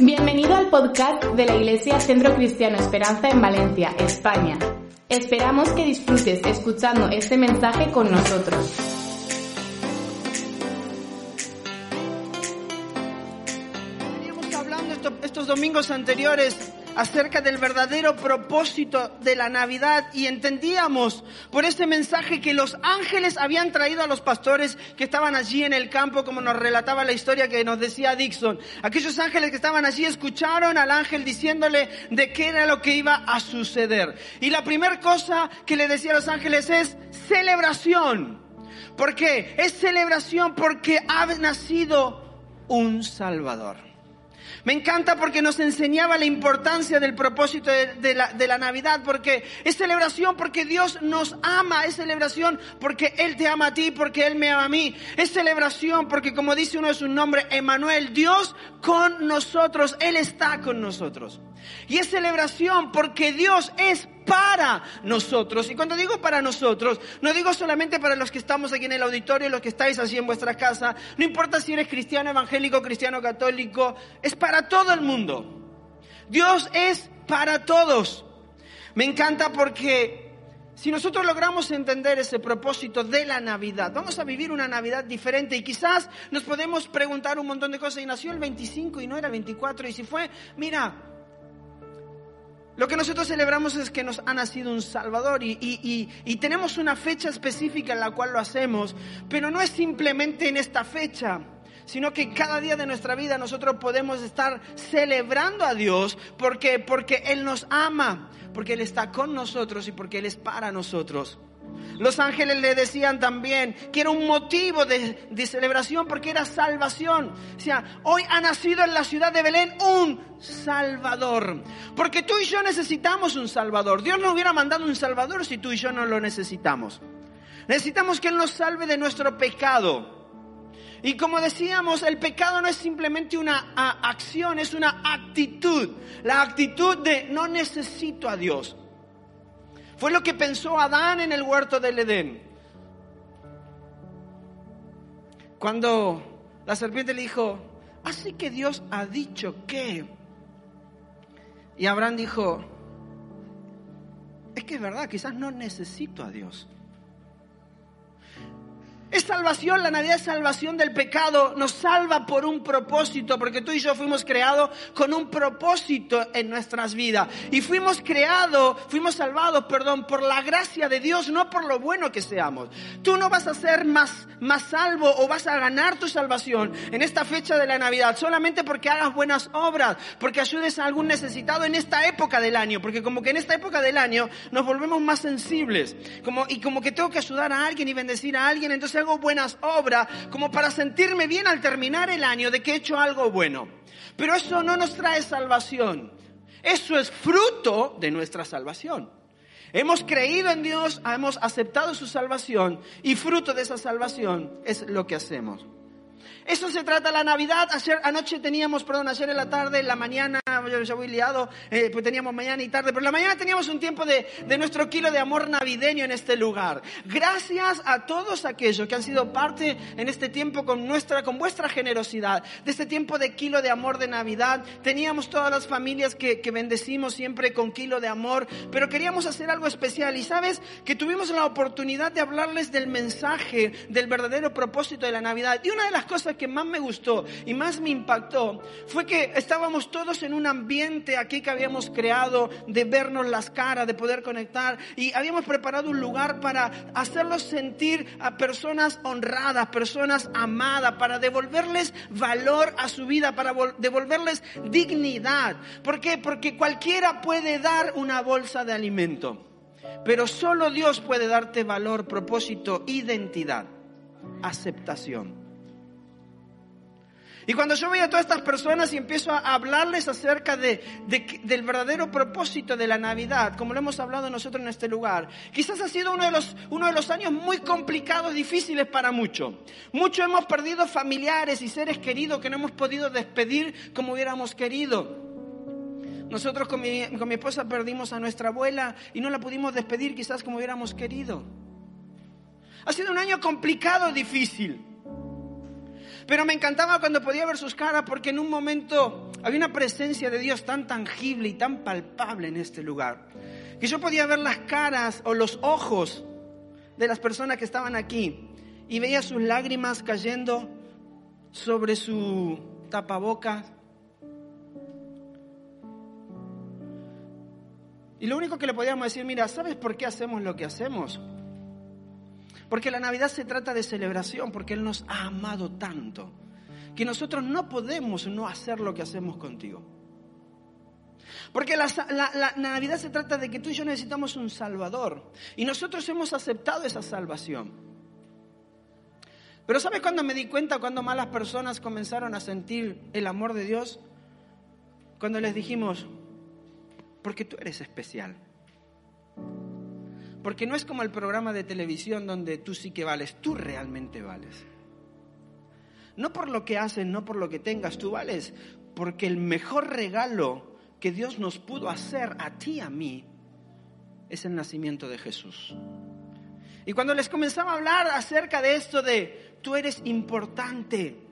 Bienvenido al podcast de la Iglesia Centro Cristiano Esperanza en Valencia, España. Esperamos que disfrutes escuchando este mensaje con nosotros. Veníamos hablando esto- estos domingos anteriores acerca del verdadero propósito de la Navidad y entendíamos por este mensaje que los ángeles habían traído a los pastores que estaban allí en el campo, como nos relataba la historia que nos decía Dixon. Aquellos ángeles que estaban allí escucharon al ángel diciéndole de qué era lo que iba a suceder. Y la primera cosa que le decía a los ángeles es celebración. ¿Por qué? Es celebración porque ha nacido un Salvador. Me encanta porque nos enseñaba la importancia del propósito de, la, de la Navidad, porque es celebración porque Dios nos ama, es celebración porque Él te ama a ti, porque Él me ama a mí, es celebración porque como dice uno de sus nombres, Emanuel, Dios con nosotros, Él está con nosotros. Y es celebración porque Dios es para nosotros. Y cuando digo para nosotros, no digo solamente para los que estamos aquí en el auditorio, los que estáis así en vuestra casa, no importa si eres cristiano evangélico, cristiano católico, es para todo el mundo. Dios es para todos. Me encanta porque si nosotros logramos entender ese propósito de la Navidad, vamos a vivir una Navidad diferente y quizás nos podemos preguntar un montón de cosas. Y nació el 25 y no era el 24. Y si fue, mira, lo que nosotros celebramos es que nos ha nacido un Salvador y, y- y- tenemos una fecha específica en la cual lo hacemos, pero no es simplemente en esta fecha, sino que cada día de nuestra vida nosotros podemos estar celebrando a Dios porque, porque Él nos ama, porque Él está con nosotros y porque Él es para nosotros. Los ángeles le decían también que era un motivo de, celebración porque era salvación. O sea, hoy ha nacido en la ciudad de Belén un Salvador. Porque tú y yo necesitamos un Salvador. Dios no hubiera mandado un Salvador si tú y yo no lo necesitamos. Necesitamos que Él nos salve de nuestro pecado. Y como decíamos, el pecado no es simplemente una acción, es una actitud. La actitud de no necesito a Dios. Fue lo que pensó Adán en el huerto del Edén. Cuando la serpiente le dijo, así que Dios ha dicho que... Y Abraham dijo, es que es verdad, quizás no necesito a Dios. Es salvación, la Navidad es salvación del pecado, nos salva por un propósito, porque tú y yo fuimos creados con un propósito en nuestras vidas. Y fuimos creados, fuimos salvados, perdón, por la gracia de Dios, no por lo bueno que seamos. Tú no vas a ser más, más salvo o vas a ganar tu salvación en esta fecha de la Navidad, solamente porque hagas buenas obras, porque ayudes a algún necesitado en esta época del año, porque como que en esta época del año nos volvemos más sensibles, como, y como que tengo que ayudar a alguien y bendecir a alguien, entonces hago buenas obras como para sentirme bien al terminar el año de que he hecho algo bueno. Pero eso no nos trae salvación. Eso es fruto de nuestra salvación. Hemos creído en Dios, hemos aceptado su salvación y fruto de esa salvación es lo que hacemos. Eso se trata la Navidad. Ayer anoche teníamos, perdón, ayer en la tarde, en la mañana, yo ya voy liado, eh, pues teníamos mañana y tarde, pero en la mañana teníamos un tiempo de, de nuestro kilo de amor navideño en este lugar. Gracias a todos aquellos que han sido parte en este tiempo con nuestra, con vuestra generosidad, de este tiempo de kilo de amor de Navidad. Teníamos todas las familias que, que bendecimos siempre con kilo de amor, pero queríamos hacer algo especial y sabes que tuvimos la oportunidad de hablarles del mensaje, del verdadero propósito de la Navidad. Y una de las cosas que más me gustó y más me impactó fue que estábamos todos en un ambiente aquí que habíamos creado de vernos las caras, de poder conectar y habíamos preparado un lugar para hacerlos sentir a personas honradas, personas amadas, para devolverles valor a su vida, para vol- devolverles dignidad. ¿Por qué? Porque cualquiera puede dar una bolsa de alimento, pero solo Dios puede darte valor, propósito, identidad, aceptación. Y cuando yo veo a todas estas personas y empiezo a hablarles acerca de, del verdadero propósito de la Navidad, como lo hemos hablado nosotros en este lugar, quizás ha sido uno de los, uno de los años muy complicados, difíciles para muchos. Muchos hemos perdido familiares y seres queridos que no hemos podido despedir como hubiéramos querido. Nosotros con mi, con mi esposa perdimos a nuestra abuela y no la pudimos despedir quizás como hubiéramos querido. Ha sido un año complicado, difícil. Pero me encantaba cuando podía ver sus caras porque en un momento Había una presencia de Dios tan tangible y tan palpable en este lugar, que yo podía ver las caras o los ojos de las personas que estaban aquí y veía sus lágrimas cayendo sobre su tapabocas. Y lo único que le podíamos decir, mira, ¿sabes por qué hacemos lo que hacemos? Porque la Navidad se trata de celebración, porque Él nos ha amado tanto, que nosotros no podemos no hacer lo que hacemos contigo. Porque la, Navidad se trata de que tú y yo necesitamos un Salvador. Y nosotros hemos aceptado esa salvación. Pero ¿sabes cuándo me di cuenta cuando malas personas comenzaron a sentir el amor de Dios? Cuando les dijimos, porque tú eres especial. Porque no es como el programa de televisión donde tú sí que vales, tú realmente vales. No por lo que haces, no por lo que tengas, tú vales, porque el mejor regalo que Dios nos pudo hacer a ti y a mí es el nacimiento de Jesús. Y cuando les comenzaba a hablar acerca de esto de tú eres importante,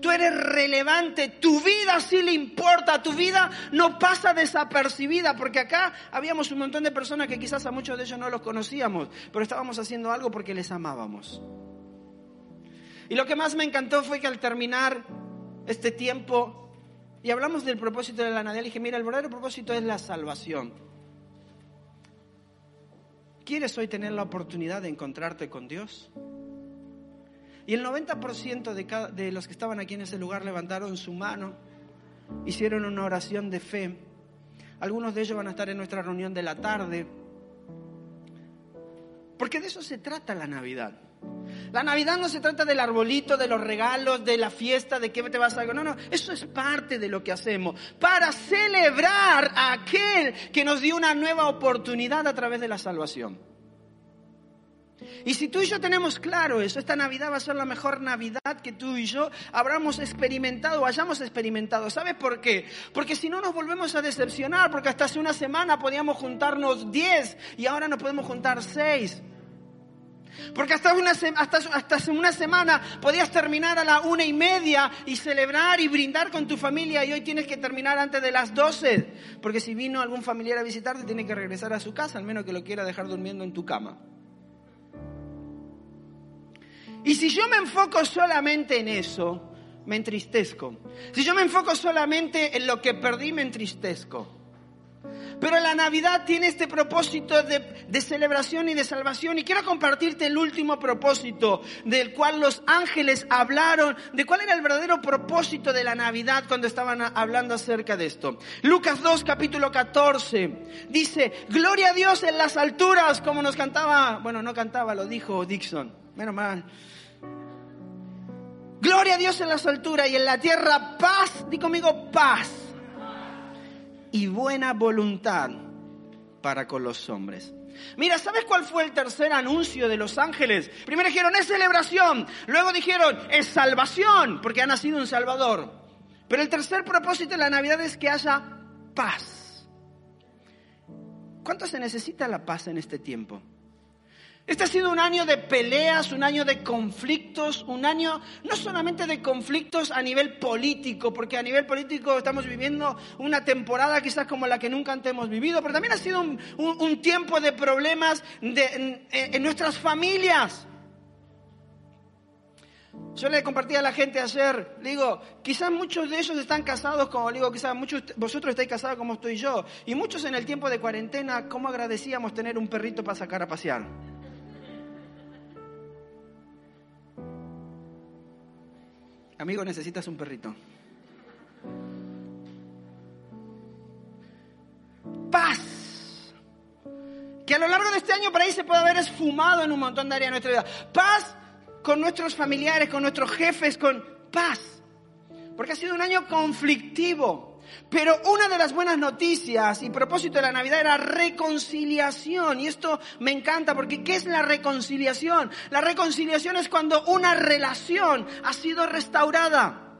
Tú eres relevante, tu vida sí le importa, tu vida no pasa desapercibida, porque acá habíamos un montón de personas que quizás a muchos de ellos no los conocíamos, pero estábamos haciendo algo porque les amábamos. Y lo que más me encantó fue que al terminar este tiempo, y hablamos del propósito de la Nadia, dije, mira, el verdadero propósito es la salvación. ¿Quieres hoy tener la oportunidad de encontrarte con Dios? Y el 90% de, de los que estaban aquí en ese lugar levantaron su mano, hicieron una oración de fe. Algunos de ellos van a estar en nuestra reunión de la tarde. Porque de eso se trata la Navidad. La Navidad no se trata del arbolito, de los regalos, de la fiesta, de qué te vas a... No, no, eso es parte de lo que hacemos para celebrar a aquel que nos dio una nueva oportunidad a través de la salvación. Y si tú y yo tenemos claro eso, esta Navidad va a ser la mejor Navidad que tú y yo habramos experimentado o hayamos experimentado. ¿Sabes por qué? Porque si no nos volvemos a decepcionar, porque hasta hace una semana podíamos juntarnos 10 y ahora nos podemos juntar 6. Porque hasta, una, hace una semana podías terminar a la una y media y celebrar y brindar con tu familia y hoy tienes que terminar antes de las 12. Porque si vino algún familiar a visitarte tiene que regresar a su casa, al menos que lo quiera dejar durmiendo en tu cama. Y si yo me enfoco solamente en eso, me entristezco. Si yo me enfoco solamente en lo que perdí, me entristezco. Pero la Navidad tiene este propósito de, celebración y de salvación. Y quiero compartirte el último propósito del cual los ángeles hablaron, de cuál era el verdadero propósito de la Navidad cuando estaban hablando acerca de esto. Lucas 2, capítulo 14, dice, Gloria a Dios en las alturas, como nos cantaba, bueno, no cantaba, lo dijo Dixon, menos mal. Gloria a Dios en las alturas y en la tierra paz, di conmigo paz y buena voluntad para con los hombres. Mira, ¿sabes cuál fue el tercer anuncio de los ángeles? Primero dijeron, es celebración. Luego dijeron, es salvación, porque ha nacido un Salvador. Pero el tercer propósito de la Navidad es que haya paz. ¿Cuánto se necesita la paz en este tiempo? Este ha sido un año de peleas, un año de conflictos, un año no solamente de conflictos a nivel político, porque a nivel político estamos viviendo una temporada quizás como la que nunca antes hemos vivido, pero también ha sido un, tiempo de problemas en, nuestras familias. Yo le compartí a la gente ayer, digo, quizás muchos de ellos están casados como, digo, quizás muchos vosotros estáis casados como estoy yo, y muchos en el tiempo de cuarentena, ¿cómo agradecíamos tener un perrito para sacar a pasear? Amigo, necesitas un perrito. Paz. Que a lo largo de este año por ahí se puede haber esfumado en un montón de áreas de nuestra vida. Paz con nuestros familiares, con nuestros jefes, con paz. Porque ha sido un año conflictivo. Pero una de las buenas noticias y propósito de la Navidad era reconciliación. Y esto me encanta porque ¿qué es la reconciliación? La reconciliación es cuando una relación ha sido restaurada.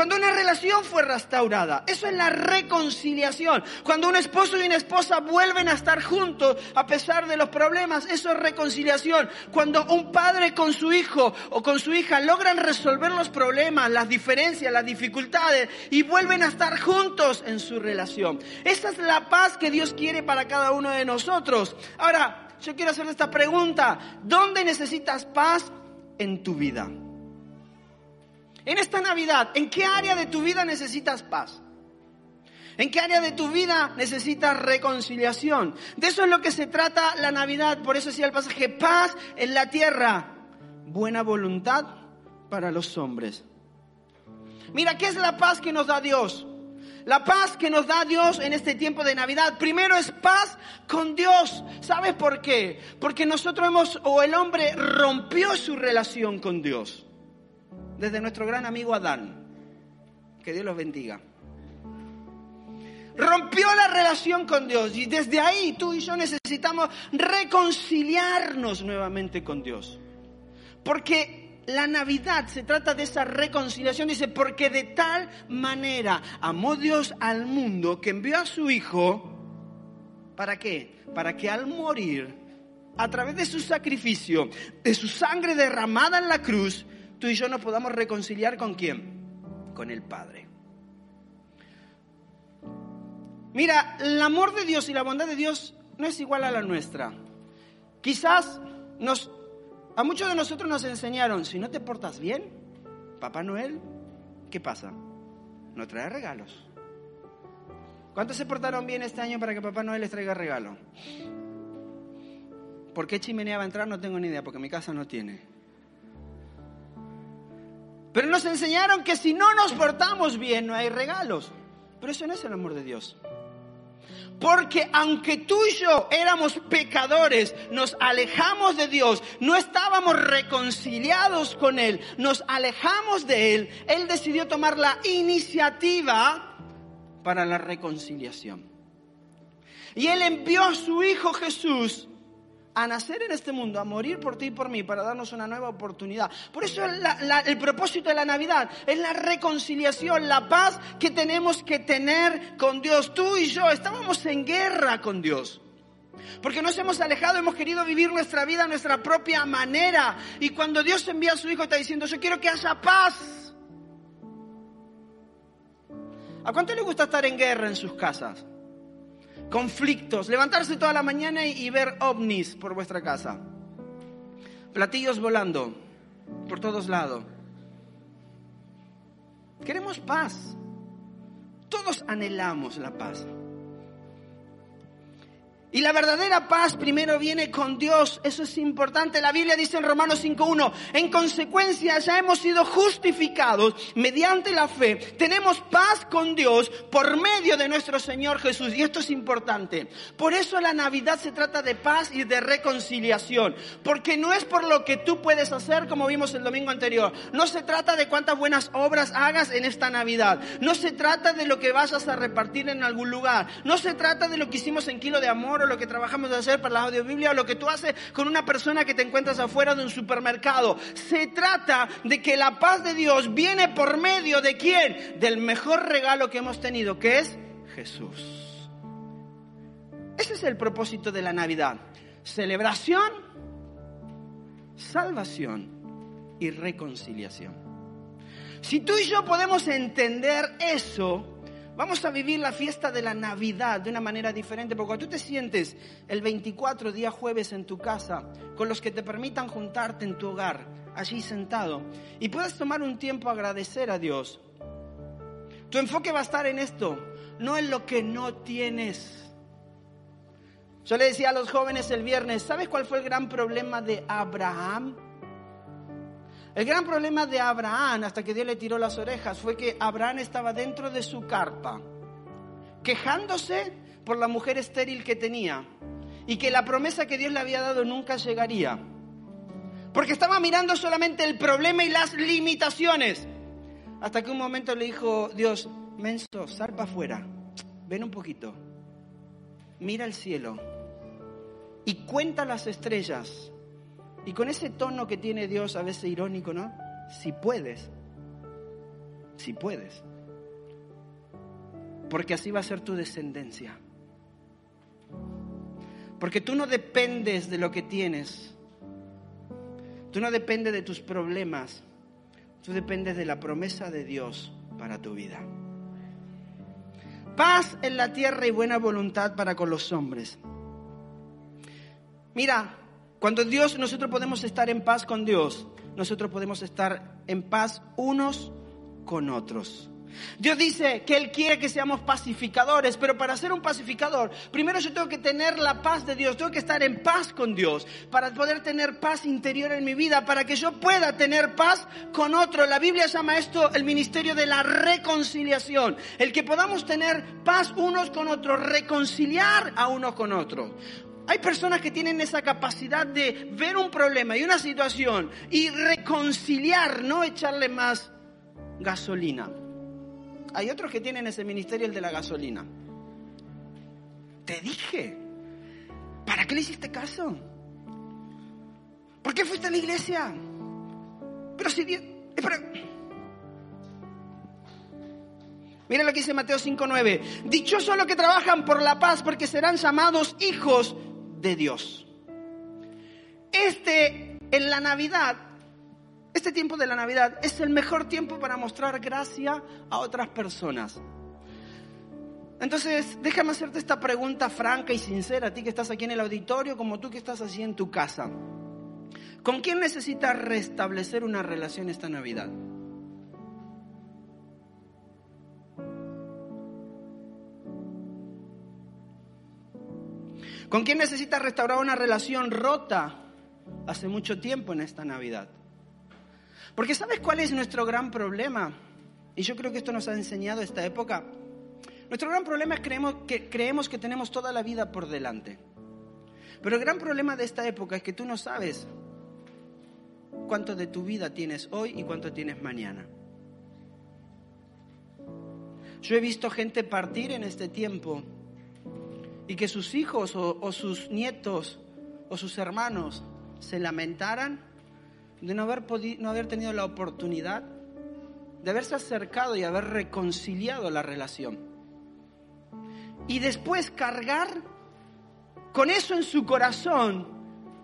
Cuando una relación fue restaurada. Eso es la reconciliación. Cuando un esposo y una esposa vuelven a estar juntos a pesar de los problemas. Eso es reconciliación. Cuando un padre con su hijo o con su hija logran resolver los problemas, las diferencias, las dificultades y vuelven a estar juntos en su relación. Esa es la paz que Dios quiere para cada uno de nosotros. Ahora, yo quiero hacer esta pregunta. ¿Dónde necesitas paz en tu vida? En esta Navidad, ¿en qué área de tu vida necesitas paz? ¿En qué área de tu vida necesitas reconciliación? De eso es lo que se trata la Navidad. Por eso decía el pasaje, paz en la tierra, buena voluntad para los hombres. Mira, ¿qué es la paz que nos da Dios? La paz que nos da Dios en este tiempo de Navidad, primero es paz con Dios. ¿Sabes por qué? Porque nosotros hemos, o el hombre rompió su relación con Dios. Desde nuestro gran amigo Adán. Que Dios los bendiga. Rompió la relación con Dios y desde ahí tú y yo necesitamos reconciliarnos nuevamente con Dios. Porque la Navidad se trata de esa reconciliación. Dice, porque de tal manera amó Dios al mundo que envió a su Hijo. ¿Para qué? Para que al morir, a través de su sacrificio, de su sangre derramada en la cruz, tú y yo nos podamos reconciliar con quién? Con el Padre. Mira, el amor de Dios y la bondad de Dios no es igual a la nuestra. Quizás nos a muchos de nosotros nos enseñaron, si no te portas bien, Papá Noel, ¿qué pasa? No trae regalos. ¿Cuántos se portaron bien este año para que Papá Noel les traiga regalo? ¿Por qué chimenea va a entrar? No tengo ni idea, porque mi casa no tiene. Pero nos enseñaron que si no nos portamos bien no hay regalos. Pero eso no es el amor de Dios. Porque aunque tú y yo éramos pecadores, nos alejamos de Dios, no estábamos reconciliados con Él, nos alejamos de Él, Él decidió tomar la iniciativa para la reconciliación. Y Él envió a su Hijo Jesús a nacer en este mundo, a morir por ti y por mí, para darnos una nueva oportunidad. Por eso el propósito de la Navidad es la reconciliación, la paz que tenemos que tener con Dios. Tú y yo estábamos en guerra con Dios. Porque nos hemos alejado, hemos querido vivir nuestra vida a nuestra propia manera. Y cuando Dios envía a su Hijo está diciendo, yo quiero que haya paz. ¿A cuánto le gusta estar en guerra en sus casas? Conflictos, levantarse toda la mañana y ver ovnis por vuestra casa, platillos volando por todos lados. Queremos paz. Todos anhelamos la paz. Y la verdadera paz primero viene con Dios, eso es importante. La Biblia dice en Romanos 5.1, en consecuencia ya hemos sido justificados mediante la fe. Tenemos paz con Dios por medio de nuestro Señor Jesús. Y esto es importante. Por eso la Navidad se trata de paz y de reconciliación. Porque no es por lo que tú puedes hacer como vimos el domingo anterior. No se trata de cuántas buenas obras hagas en esta Navidad. No se trata de lo que vayas a repartir en algún lugar. No se trata de lo que hicimos en Kilo de Amor lo que trabajamos de hacer para la audiobiblia o lo que tú haces con una persona que te encuentras afuera de un supermercado. Se trata de que la paz de Dios viene por medio de quién? Del mejor regalo que hemos tenido, que es Jesús. Ese es el propósito de la Navidad. Celebración, salvación y reconciliación. Si tú y yo podemos entender eso, Vamos a vivir la fiesta de la Navidad de una manera diferente, porque tú te sientes el 24 día jueves en tu casa, con los que te permitan juntarte en tu hogar, allí sentado, y puedes tomar un tiempo a agradecer a Dios, tu enfoque va a estar en esto, no en lo que no tienes. Yo le decía a los jóvenes el viernes, ¿sabes cuál fue el gran problema de Abraham? El gran problema de Abraham, hasta que Dios le tiró las orejas, fue que Abraham estaba dentro de su carpa, quejándose por la mujer estéril que tenía y que la promesa que Dios le había dado nunca llegaría. Porque estaba mirando solamente el problema y las limitaciones. Hasta que un momento le dijo Dios, menso, zarpa afuera, ven un poquito, mira el cielo y cuenta las estrellas y con ese tono que tiene Dios a veces irónico, ¿no? Si puedes. si puedes. Porque así va a ser tu descendencia. Porque tú no dependes de lo que tienes. Tú no dependes de tus problemas. Tú dependes de la promesa de Dios para tu vida. Paz en la tierra y buena voluntad para con los hombres. Mira, cuando Dios, nosotros podemos estar en paz con Dios, nosotros podemos estar en paz unos con otros. Dios dice que Él quiere que seamos pacificadores, pero para ser un pacificador, primero yo tengo que tener la paz de Dios, tengo que estar en paz con Dios, para poder tener paz interior en mi vida, para que yo pueda tener paz con otro. La Biblia llama esto el ministerio de la reconciliación, el que podamos tener paz unos con otros, reconciliar a unos con otros. Hay personas que tienen esa capacidad de ver un problema y una situación y reconciliar, no echarle más gasolina. Hay otros que tienen ese ministerio, el de la gasolina. Te dije, ¿para qué le hiciste caso? ¿Por qué fuiste a la iglesia? Pero si Dios... Mira lo que dice Mateo 5.9. Dichosos los que trabajan por la paz porque serán llamados hijos de Dios. Este, en la Navidad, este tiempo de la Navidad es el mejor tiempo para mostrar gracia a otras personas. Entonces, déjame hacerte esta pregunta franca y sincera, a ti que estás aquí en el auditorio, como tú que estás así en tu casa. ¿Con quién necesitas restablecer una relación esta Navidad? ¿Con quién necesitas restaurar una relación rota hace mucho tiempo en esta Navidad? Porque ¿sabes cuál es nuestro gran problema? Y yo creo que esto nos ha enseñado esta época. Nuestro gran problema es creemos que creemos que tenemos toda la vida por delante. Pero el gran problema de esta época es que tú no sabes cuánto de tu vida tienes hoy y cuánto tienes mañana. Yo he visto gente partir en este tiempo y que sus hijos o, sus nietos o sus hermanos se lamentaran de no haber, no haber tenido la oportunidad de haberse acercado y haber reconciliado la relación. Y después cargar con eso en su corazón,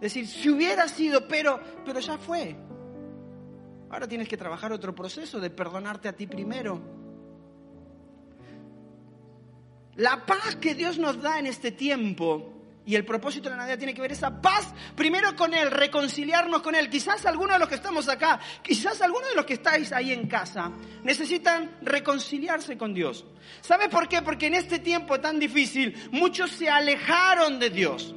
decir, si hubiera sido, pero, pero ya fue. Ahora tienes que trabajar otro proceso de perdonarte a ti primero. La paz que Dios nos da en este tiempo y el propósito de la Navidad tiene que ver esa paz primero con Él, reconciliarnos con Él. Quizás algunos de los que estamos acá, quizás algunos de los que estáis ahí en casa, necesitan reconciliarse con Dios. ¿Sabe por qué? Porque en este tiempo tan difícil muchos se alejaron de Dios.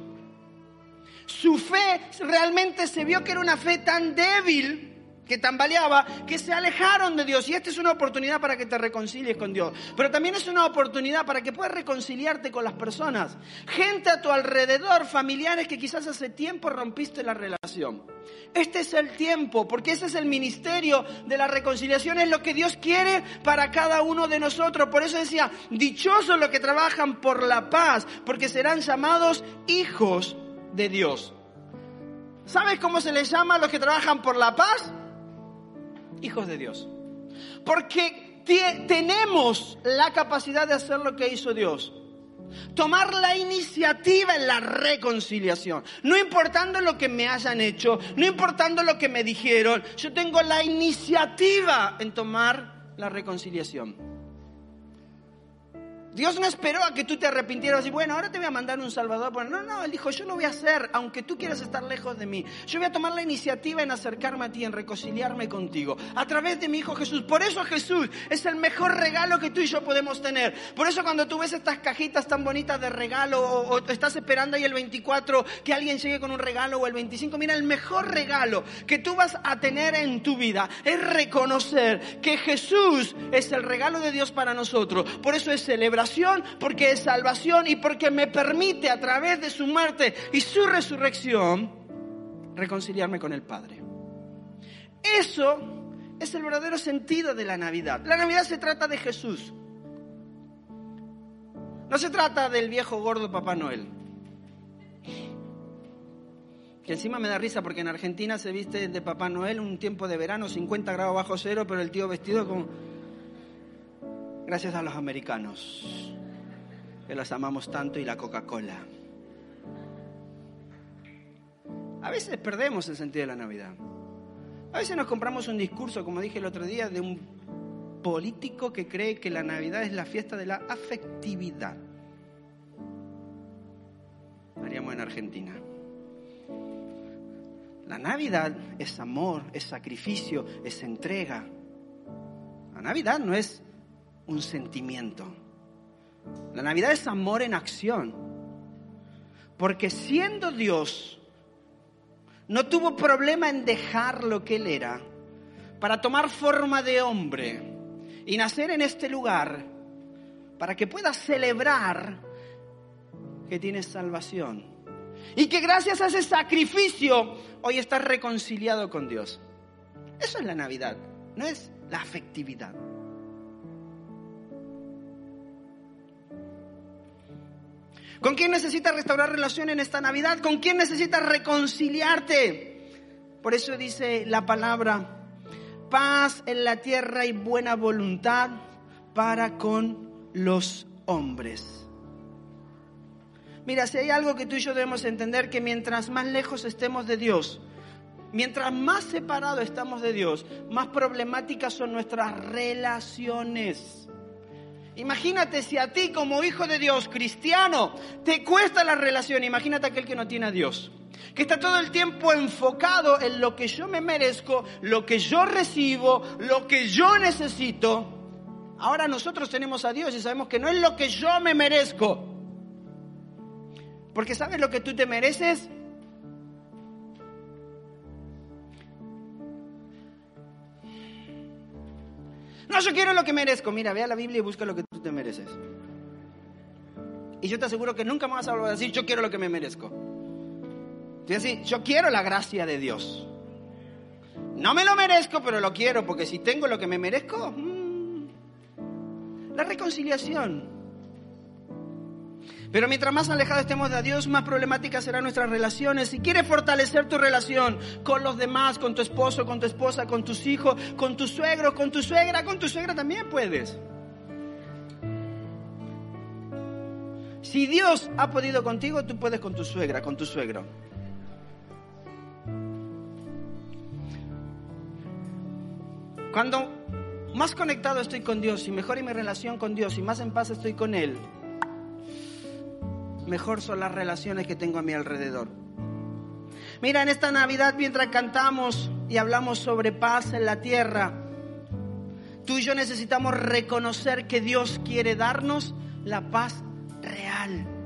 Su fe realmente se vio que era una fe tan débil que tambaleaba, que se alejaron de Dios. Y esta es una oportunidad para que te reconcilies con Dios. Pero también es una oportunidad para que puedas reconciliarte con las personas. Gente a tu alrededor, familiares que quizás hace tiempo rompiste la relación. Este es el tiempo, porque ese es el ministerio de la reconciliación, es lo que Dios quiere para cada uno de nosotros. Por eso decía, dichosos los que trabajan por la paz, porque serán llamados hijos de Dios. ¿Sabes cómo se les llama a los que trabajan por la paz? Hijos de Dios. Porque tenemos la capacidad de hacer lo que hizo Dios. Tomar la iniciativa en la reconciliación. No importando lo que me hayan hecho, no importando lo que me dijeron, yo tengo la iniciativa en tomar la reconciliación. Dios no esperó a que tú te arrepintieras y bueno, ahora te voy a mandar un Salvador. no, no, Él dijo, yo lo voy a hacer, aunque tú quieras estar lejos de mí. Yo voy a tomar la iniciativa en acercarme a ti, en reconciliarme contigo, a través de mi Hijo Jesús. Por eso Jesús es el mejor regalo que tú y yo podemos tener. Por eso cuando tú ves estas cajitas tan bonitas de regalo o, o estás esperando ahí el 24 que alguien llegue con un regalo o el 25, mira, el mejor regalo que tú vas a tener en tu vida es reconocer que Jesús es el regalo de Dios para nosotros. Por eso es celebrar porque es salvación y porque me permite a través de su muerte y su resurrección reconciliarme con el Padre. Eso es el verdadero sentido de la Navidad. La Navidad se trata de Jesús. No se trata del viejo gordo Papá Noel. Que encima me da risa porque en Argentina se viste de Papá Noel un tiempo de verano, 50 grados bajo cero, pero el tío vestido como Gracias a los americanos, que los amamos tanto, y la Coca-Cola. A veces perdemos el sentido de la Navidad. A veces nos compramos un discurso, como dije el otro día, de un político que cree que la Navidad es la fiesta de la afectividad. Haríamos en Argentina. La Navidad es amor, es sacrificio, es entrega. La Navidad no es un sentimiento. La Navidad es amor en acción. Porque siendo Dios, no tuvo problema en dejar lo que él era para tomar forma de hombre y nacer en este lugar para que pueda celebrar que tienes salvación. Y que gracias a ese sacrificio hoy estás reconciliado con Dios. Eso es la Navidad, no es la afectividad. ¿Con quién necesitas restaurar relación en esta Navidad? ¿Con quién necesitas reconciliarte? Por eso dice la palabra, paz en la tierra y buena voluntad para con los hombres. Mira, si hay algo que tú y yo debemos entender, que mientras más lejos estemos de Dios, mientras más separados estamos de Dios, más problemáticas son nuestras relaciones. Imagínate si a ti como hijo de Dios, cristiano, te cuesta la relación. Imagínate aquel que no tiene a Dios. Que está todo el tiempo enfocado en lo que yo me merezco, lo que yo recibo, lo que yo necesito. Ahora nosotros tenemos a Dios y sabemos que no es lo que yo me merezco. Porque ¿sabes lo que tú te mereces? No, yo quiero lo que merezco. Mira, ve a la Biblia y busca lo que tú te mereces. Y yo te aseguro que nunca me vas a decir, yo quiero lo que me merezco. Te decir, yo quiero la gracia de Dios. No me lo merezco, pero lo quiero, porque si tengo lo que me merezco, mm, la reconciliación. Pero mientras más alejados estemos de Dios, más problemáticas serán nuestras relaciones. Si quieres fortalecer tu relación con los demás, con tu esposo, con tu esposa, con tus hijos, con tu suegro, con tu suegra, con tu suegra también puedes. Si Dios ha podido contigo, tú puedes con tu suegra, con tu suegro. Cuando más conectado estoy con Dios y mejor en mi relación con Dios y más en paz estoy con Él, mejor son las relaciones que tengo a mi alrededor. Mira, en esta Navidad mientras cantamos y hablamos sobre paz en la tierra, tú y yo necesitamos reconocer que Dios quiere darnos la paz real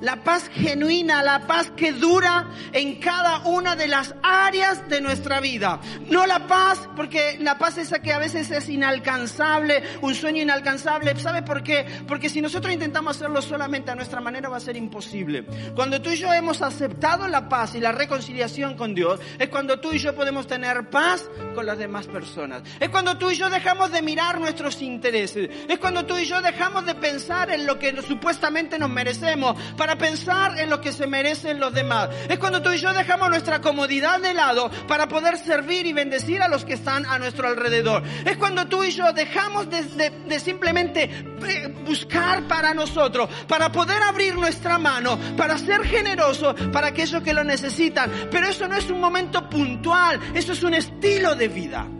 la paz genuina, la paz que dura en cada una de las áreas de nuestra vida. No la paz, porque la paz esa que a veces es inalcanzable, un sueño inalcanzable. ¿Sabe por qué? Porque si nosotros intentamos hacerlo solamente a nuestra manera va a ser imposible. Cuando tú y yo hemos aceptado la paz y la reconciliación con Dios, es cuando tú y yo podemos tener paz con las demás personas. Es cuando tú y yo dejamos de mirar nuestros intereses. Es cuando tú y yo dejamos de pensar en lo que supuestamente nos merecemos para pensar en lo que se merecen los demás. Es cuando tú y yo dejamos nuestra comodidad de lado para poder servir y bendecir a los que están a nuestro alrededor. Es cuando tú y yo dejamos de, simplemente eh, buscar para nosotros, para poder abrir nuestra mano, para ser generosos para aquellos que lo necesitan. Pero eso no es un momento puntual, eso es un estilo de vida.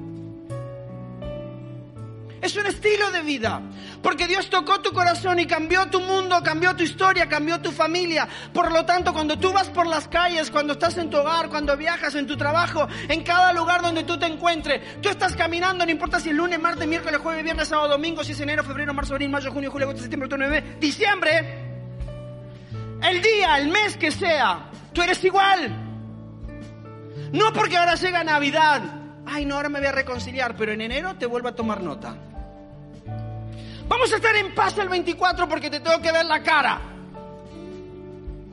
Es un estilo de vida. Porque Dios tocó tu corazón y cambió tu mundo, cambió tu historia, cambió tu familia. Por lo tanto, cuando tú vas por las calles, cuando estás en tu hogar, cuando viajas en tu trabajo, en cada lugar donde tú te encuentres, tú estás caminando, no importa si es lunes, martes, miércoles, jueves, viernes, sábado, domingo, si es enero, febrero, marzo, abril, mayo, junio, julio, agosto, septiembre, octubre, noviembre, diciembre. El día, el mes que sea, tú eres igual. No porque ahora llega Navidad. Ay, no, ahora me voy a reconciliar, pero en enero te vuelvo a tomar nota. Vamos a estar en paz el 24 porque te tengo que ver la cara.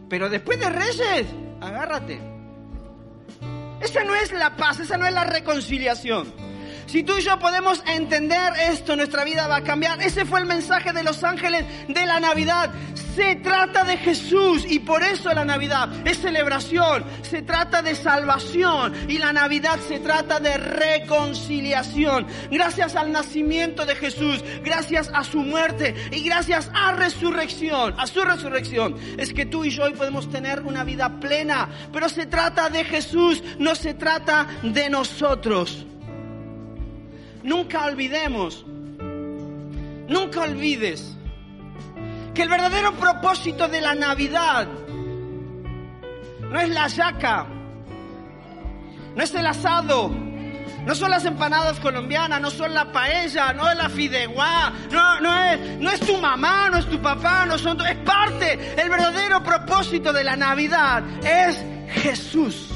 Pero después de Reyes, agárrate. Esa no es la paz, esa no es la reconciliación. Si tú y yo podemos entender esto, nuestra vida va a cambiar. Ese fue el mensaje de los ángeles de la Navidad. Se trata de Jesús y por eso la Navidad es celebración. Se trata de salvación y la Navidad se trata de reconciliación. Gracias al nacimiento de Jesús, gracias a su muerte y gracias a resurrección, a su resurrección, es que tú y yo hoy podemos tener una vida plena. Pero se trata de Jesús, no se trata de nosotros. Nunca olvidemos, nunca olvides que el verdadero propósito de la Navidad no es la yaca, no es el asado, no son las empanadas colombianas, no son la paella, no es la fideuá, no, es tu mamá, no es tu papá, no son, es parte. El verdadero propósito de la Navidad es Jesús.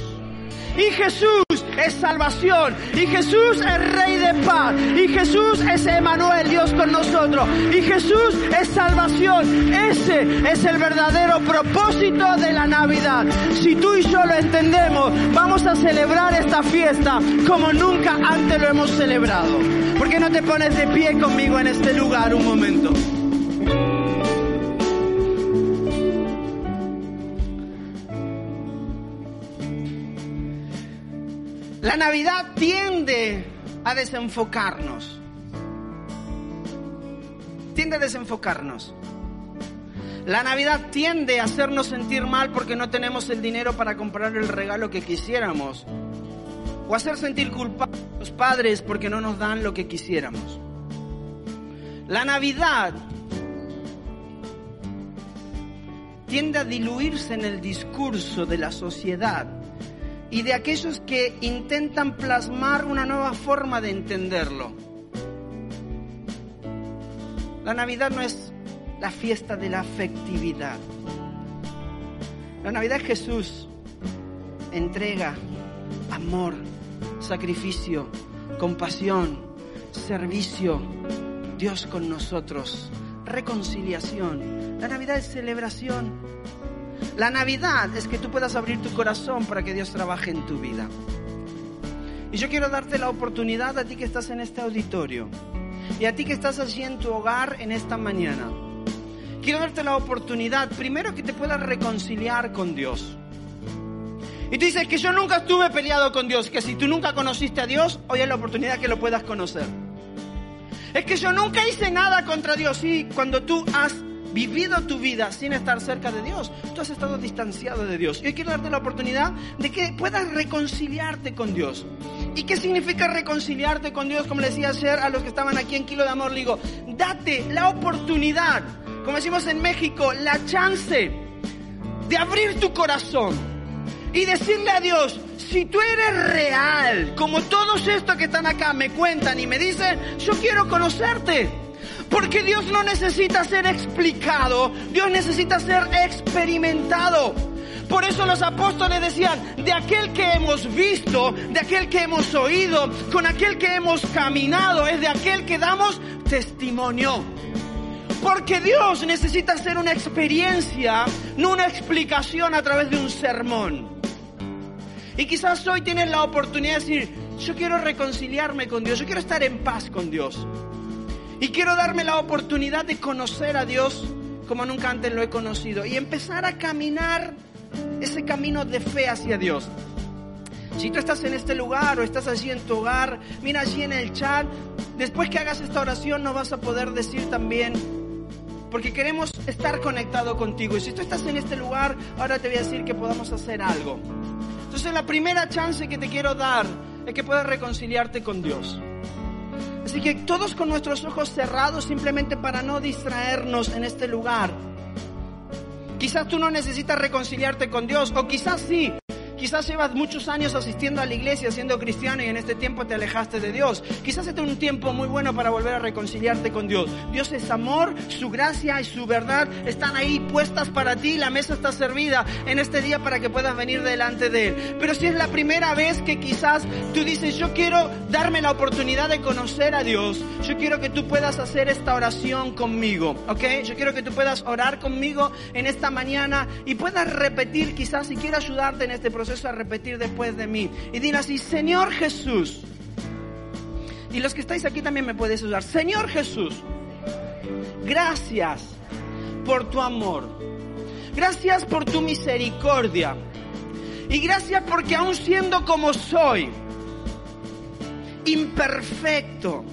Y Jesús es salvación. Y Jesús es Rey de paz. Y Jesús es Emanuel, Dios con nosotros. Y Jesús es salvación. Ese es el verdadero propósito de la Navidad. Si tú y yo lo entendemos, vamos a celebrar esta fiesta como nunca antes lo hemos celebrado. ¿Por qué no te pones de pie conmigo en este lugar un momento? La Navidad tiende a desenfocarnos. Tiende a desenfocarnos. La Navidad tiende a hacernos sentir mal porque no tenemos el dinero para comprar el regalo que quisiéramos. O hacer sentir culpables a los padres porque no nos dan lo que quisiéramos. La Navidad tiende a diluirse en el discurso de la sociedad y de aquellos que intentan plasmar una nueva forma de entenderlo. La Navidad no es la fiesta de la afectividad. La Navidad es Jesús. Entrega, amor, sacrificio, compasión, servicio, Dios con nosotros, reconciliación. La Navidad es celebración. La Navidad es que tú puedas abrir tu corazón para que Dios trabaje en tu vida. Y yo quiero darte la oportunidad a ti que estás en este auditorio y a ti que estás allí en tu hogar en esta mañana. Quiero darte la oportunidad primero que te puedas reconciliar con Dios. Y tú dices que yo nunca estuve peleado con Dios, que si tú nunca conociste a Dios, hoy es la oportunidad que lo puedas conocer. Es que yo nunca hice nada contra Dios. Y cuando tú has vivido tu vida sin estar cerca de Dios, tú has estado distanciado de Dios. Y hoy quiero darte la oportunidad de que puedas reconciliarte con Dios. ¿Y qué significa reconciliarte con Dios? Como le decía ayer a los que estaban aquí en Kilo de Amor, le digo, date la oportunidad, como decimos en México, la chance de abrir tu corazón y decirle a Dios, si tú eres real, como todos estos que están acá me cuentan y me dicen, yo quiero conocerte. Porque Dios no necesita ser explicado, Dios necesita ser experimentado. Por eso los apóstoles decían, de aquel que hemos visto, de aquel que hemos oído, con aquel que hemos caminado, es de aquel que damos testimonio. Porque Dios necesita hacer una experiencia, no una explicación a través de un sermón. Y quizás hoy tienes la oportunidad de decir, yo quiero reconciliarme con Dios, yo quiero estar en paz con Dios. Y quiero darme la oportunidad de conocer a Dios como nunca antes lo he conocido y empezar a caminar ese camino de fe hacia Dios. Si tú estás en este lugar o estás allí en tu hogar, mira allí en el chat. Después que hagas esta oración nos vas a poder decir también, porque queremos estar conectado contigo. Y si tú estás en este lugar, ahora te voy a decir que podamos hacer algo. Entonces la primera chance que te quiero dar es que puedas reconciliarte con Dios. Así que todos con nuestros ojos cerrados simplemente para no distraernos en este lugar. Quizás tú no necesitas reconciliarte con Dios o quizás sí, Quizás llevas muchos años asistiendo a la iglesia, siendo cristiano y en este tiempo te alejaste de Dios. Quizás este es un tiempo muy bueno para volver a reconciliarte con Dios. Dios es amor, su gracia y su verdad están ahí puestas para ti. La mesa está servida en este día para que puedas venir delante de Él. Pero si es la primera vez que quizás tú dices, yo quiero darme la oportunidad de conocer a Dios, yo quiero que tú puedas hacer esta oración conmigo, ¿ok? Yo quiero que tú puedas orar conmigo en esta mañana y puedas repetir quizás si quiero ayudarte en este proceso a repetir después de mí. Y dile así, Señor Jesús, Y los que estáis aquí también me podéis ayudar. Señor Jesús, gracias por tu amor. Gracias por tu misericordia. Y gracias porque aún siendo como soy, imperfecto,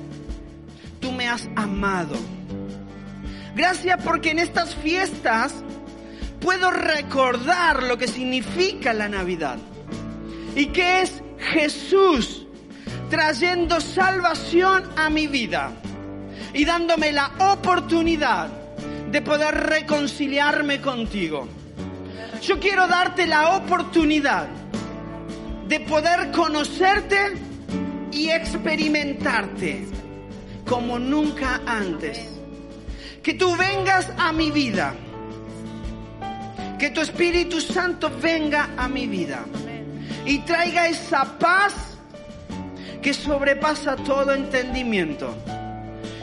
tú me has amado. Gracias porque en estas fiestas puedo recordar lo que significa la Navidad. Y que es Jesús trayendo salvación a mi vida y dándome la oportunidad de poder reconciliarme contigo. Yo quiero darte la oportunidad de poder conocerte y experimentarte como nunca antes. Que tú vengas a mi vida. Que tu Espíritu Santo venga a mi vida y traiga esa paz que sobrepasa todo entendimiento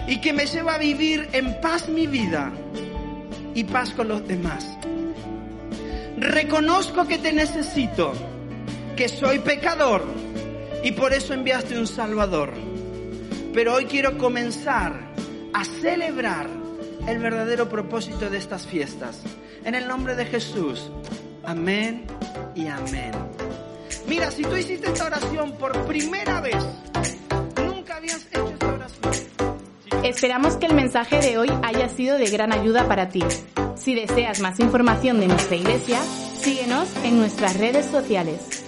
y que me lleva a vivir en paz mi vida y paz con los demás. Reconozco que te necesito, que soy pecador y por eso enviaste un Salvador. Pero hoy quiero comenzar a celebrar el verdadero propósito de estas fiestas. En el nombre de Jesús. Amén y amén. Mira, si tú hiciste esta oración por primera vez, nunca habías hecho esta oración. Esperamos que el mensaje de hoy haya sido de gran ayuda para ti. Si deseas más información de nuestra iglesia, síguenos en nuestras redes sociales.